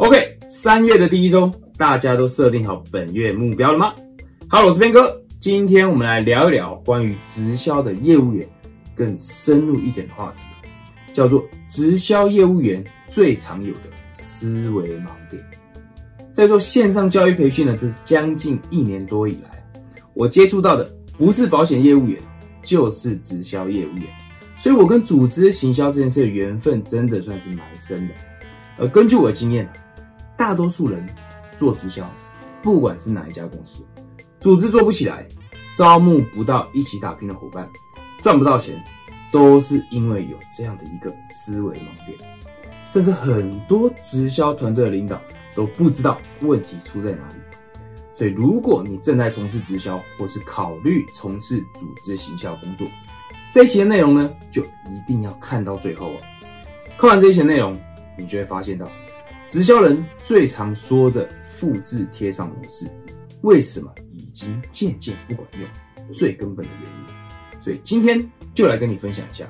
OK，三月的第一周，大家都设定好本月目标了吗好我是边哥，今天我们来聊一聊关于直销的业务员更深入一点的话题，叫做直销业务员最常有的思维盲点。在做线上教育培训的这将近一年多以来，我接触到的不是保险业务员，就是直销业务员，所以我跟组织行销这件事的缘分真的算是蛮深的。而根据我的经验，大多数人做直销，不管是哪一家公司，组织做不起来，招募不到一起打拼的伙伴，赚不到钱，都是因为有这样的一个思维盲点。甚至很多直销团队的领导都不知道问题出在哪里。所以，如果你正在从事直销，或是考虑从事组织行销工作，这一期的内容呢，就一定要看到最后哦。看完这一期内容，你就会发现到。直销人最常说的复制贴上模式，为什么已经渐渐不管用？最根本的原因。所以今天就来跟你分享一下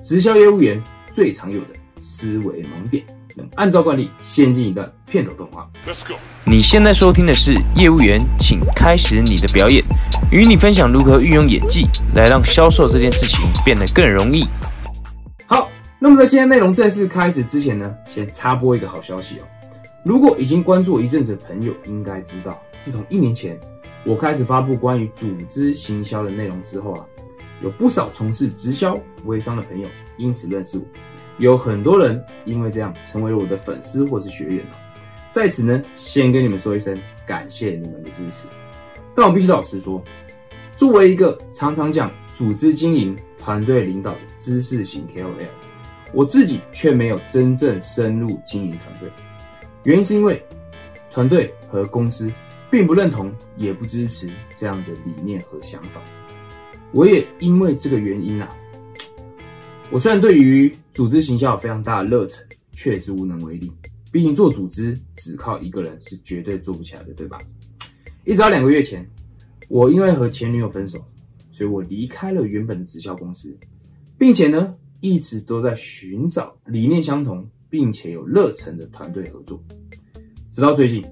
直销业务员最常有的思维盲点。那么按照惯例，先进一段片头动画。Let's go。你现在收听的是业务员，请开始你的表演，与你分享如何运用演技来让销售这件事情变得更容易。那么在今天内容正式开始之前呢，先插播一个好消息哦。如果已经关注我一阵子的朋友，应该知道，自从一年前我开始发布关于组织行销的内容之后啊，有不少从事直销微商的朋友因此认识我，有很多人因为这样成为了我的粉丝或是学员了。在此呢，先跟你们说一声感谢你们的支持。但我必须老实说，作为一个常常讲组织经营、团队领导的知识型 KOL。我自己却没有真正深入经营团队，原因是因为团队和公司并不认同，也不支持这样的理念和想法。我也因为这个原因啊，我虽然对于组织行销有非常大的热忱，却也是无能为力。毕竟做组织只靠一个人是绝对做不起来的，对吧？一直到两个月前，我因为和前女友分手，所以我离开了原本的直销公司，并且呢。一直都在寻找理念相同并且有热忱的团队合作，直到最近，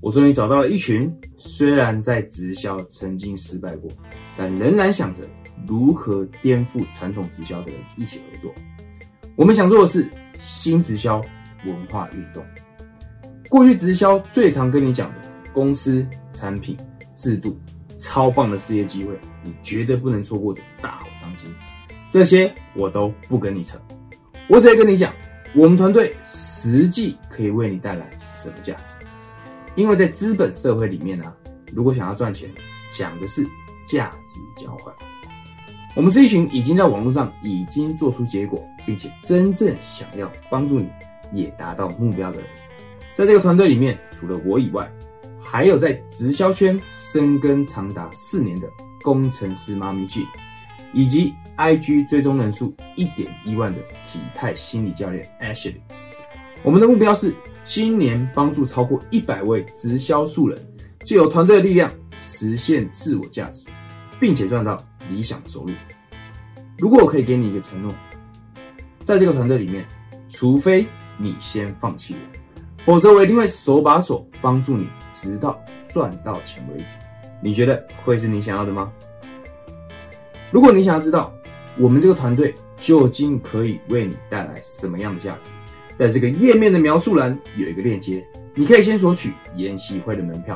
我终于找到了一群虽然在直销曾经失败过，但仍然想着如何颠覆传统直销的人一起合作。我们想做的是新直销文化运动。过去直销最常跟你讲的公司、产品、制度，超棒的事业机会，你绝对不能错过的大好商机。这些我都不跟你扯，我只会跟你讲，我们团队实际可以为你带来什么价值。因为在资本社会里面呢，如果想要赚钱，讲的是价值交换。我们是一群已经在网络上已经做出结果，并且真正想要帮助你也达到目标的人。在这个团队里面，除了我以外，还有在直销圈深耕长达四年的工程师妈咪 G。以及 IG 追踪人数一点一万的体态心理教练 Ashley，我们的目标是今年帮助超过一百位直销素人，借由团队的力量实现自我价值，并且赚到理想收入。如果我可以给你一个承诺，在这个团队里面，除非你先放弃我，否则我一定会手把手帮助你，直到赚到钱为止。你觉得会是你想要的吗？如果你想要知道我们这个团队究竟可以为你带来什么样的价值，在这个页面的描述栏有一个链接，你可以先索取研习会的门票。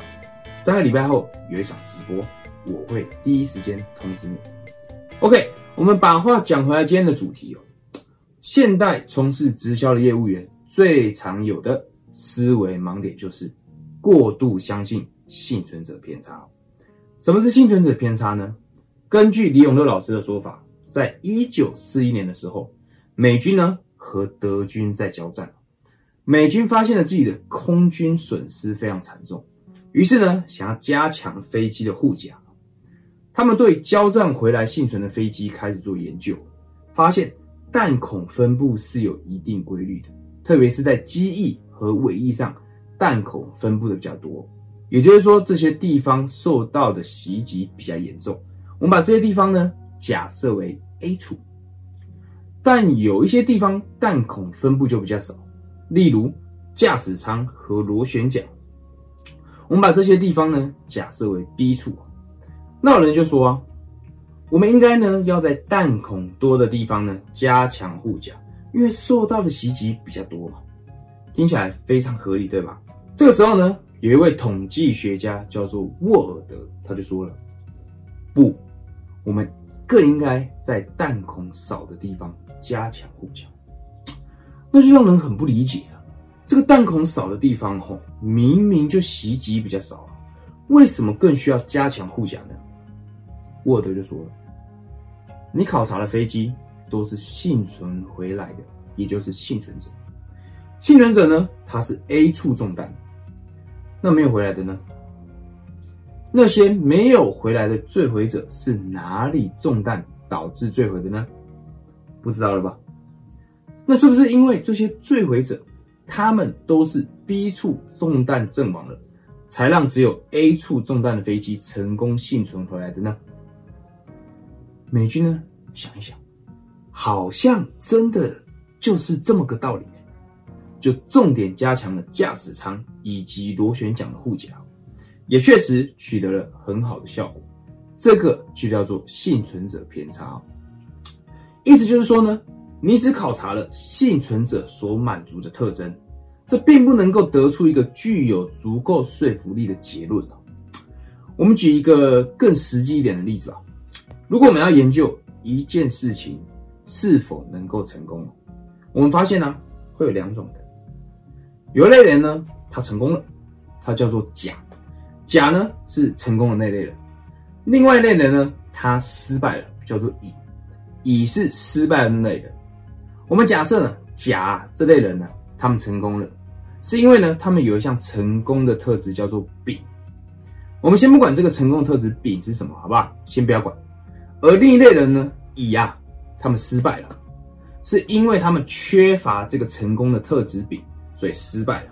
三个礼拜后有一场直播，我会第一时间通知你。OK，我们把话讲回来，今天的主题哦，现代从事直销的业务员最常有的思维盲点就是过度相信幸存者偏差。什么是幸存者偏差呢？根据李永乐老师的说法，在一九四一年的时候，美军呢和德军在交战，美军发现了自己的空军损失非常惨重，于是呢想要加强飞机的护甲，他们对交战回来幸存的飞机开始做研究，发现弹孔分布是有一定规律的，特别是在机翼和尾翼上，弹孔分布的比较多，也就是说这些地方受到的袭击比较严重。我们把这些地方呢假设为 A 处，但有一些地方弹孔分布就比较少，例如驾驶舱和螺旋桨。我们把这些地方呢假设为 B 处，那有人就说啊，我们应该呢要在弹孔多的地方呢加强护甲，因为受到的袭击比较多嘛。听起来非常合理，对吧？这个时候呢，有一位统计学家叫做沃尔德，他就说了，不，我们更应该在弹孔少的地方加强护甲。那就让人很不理解啊。这个弹孔少的地方，吼，明明就袭击比较少啊，为什么更需要加强护甲呢？沃德就说了，你考察的飞机都是幸存回来的，也就是幸存者。幸存者呢，他是 A 处中弹，那没有回来的呢？那些没有回来的坠毁者是哪里中弹导致坠毁的呢？不知道了吧？那是不是因为这些坠毁者？他们都是 B 处中弹阵亡了，才让只有 A 处中弹的飞机成功幸存回来的呢？美军呢？想一想，好像真的就是这么个道理，就重点加强了驾驶舱以及螺旋桨的护甲，也确实取得了很好的效果。这个就叫做幸存者偏差，意思就是说呢。你只考察了幸存者所满足的特征，这并不能够得出一个具有足够说服力的结论我们举一个更实际一点的例子啊，如果我们要研究一件事情是否能够成功，我们发现呢会有两种人，有一类人呢他成功了，他叫做甲，甲呢是成功的那类人；另外一类人呢他失败了，叫做乙，乙是失败的那类人。我们假设呢，甲这类人呢，他们成功了，是因为呢，他们有一项成功的特质叫做丙。我们先不管这个成功的特质丙是什么，好不好？先不要管。而另一类人呢，乙啊，他们失败了，是因为他们缺乏这个成功的特质丙，所以失败了。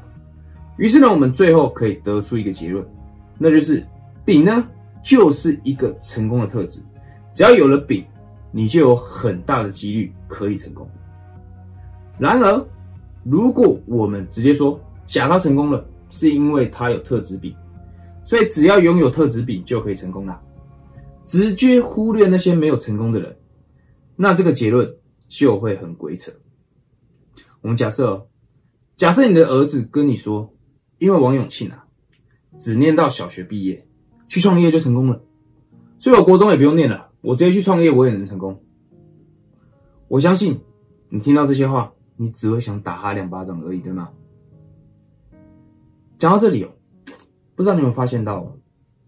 于是呢，我们最后可以得出一个结论，那就是丙呢，就是一个成功的特质。只要有了丙，你就有很大的几率可以成功。然而，如果我们直接说甲他成功了，是因为他有特质丙，所以只要拥有特质丙就可以成功了，直接忽略那些没有成功的人，那这个结论就会很鬼扯。我们假设，假设你的儿子跟你说，因为王永庆啊，只念到小学毕业，去创业就成功了，所以我国中也不用念了，我直接去创业我也能成功。我相信你听到这些话。你只会想打他两巴掌而已，对吗？讲到这里哦，不知道你有没有发现到，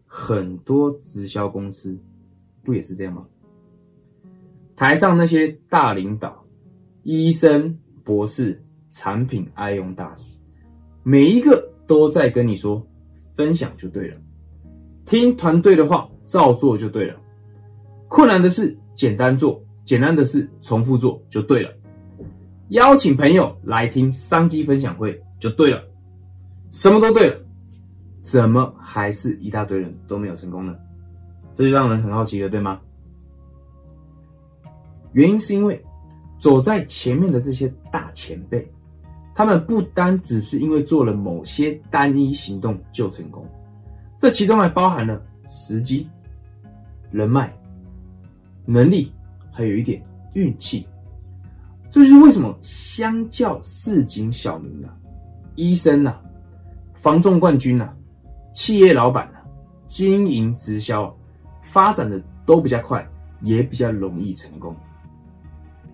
很多直销公司不也是这样吗？台上那些大领导、医生、博士、产品爱用大使，每一个都在跟你说，分享就对了，听团队的话，照做就对了。困难的事简单做，简单的事重复做就对了。邀请朋友来听商机分享会就对了，什么都对了，怎么还是一大堆人都没有成功呢？这就让人很好奇了，对吗？原因是因为走在前面的这些大前辈，他们不单只是因为做了某些单一行动就成功，这其中还包含了时机、人脉、能力，还有一点运气。这就是为什么相较市井小民啊、医生呐、防重冠军呐、企业老板呐、经营直销发展的都比较快，也比较容易成功。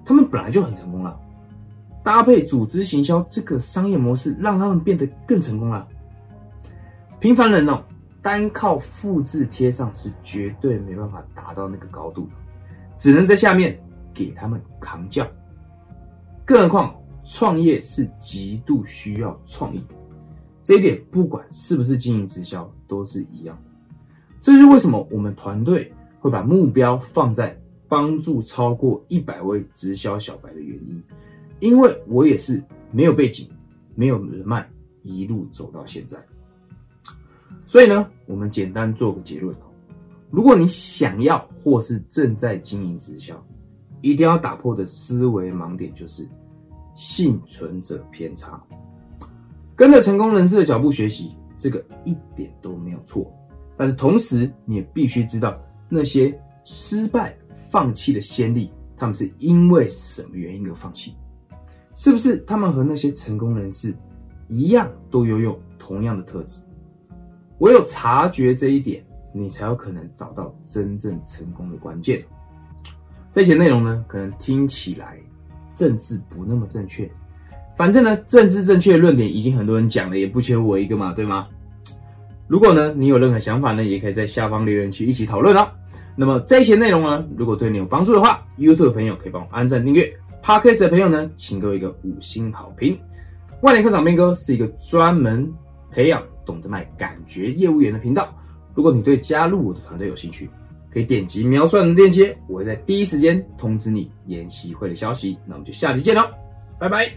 他们本来就很成功了，搭配组织行销这个商业模式，让他们变得更成功了。平凡人哦，单靠复制贴上是绝对没办法达到那个高度的，只能在下面给他们扛教。更何况，创业是极度需要创意的，这一点不管是不是经营直销都是一样。这就是为什么我们团队会把目标放在帮助超过一百位直销小白的原因，因为我也是没有背景、没有人脉，一路走到现在。所以呢，我们简单做个结论哦：如果你想要或是正在经营直销，一定要打破的思维盲点就是幸存者偏差。跟着成功人士的脚步学习，这个一点都没有错。但是同时，你也必须知道那些失败、放弃的先例，他们是因为什么原因而放弃？是不是他们和那些成功人士一样，都拥有同样的特质？唯有察觉这一点，你才有可能找到真正成功的关键。这些内容呢，可能听起来政治不那么正确，反正呢，政治正确的论点已经很多人讲了，也不缺我一个嘛，对吗？如果呢，你有任何想法呢，也可以在下方留言区一起讨论哦。那么这些内容呢，如果对你有帮助的话，YouTube 的朋友可以帮我按赞订阅，Podcast 的朋友呢，请给我一个五星好评。万年课长斌哥是一个专门培养懂得卖感觉业务员的频道。如果你对加入我的团队有兴趣，可以点击描述的链接，我会在第一时间通知你研习会的消息。那我们就下期见喽，拜拜。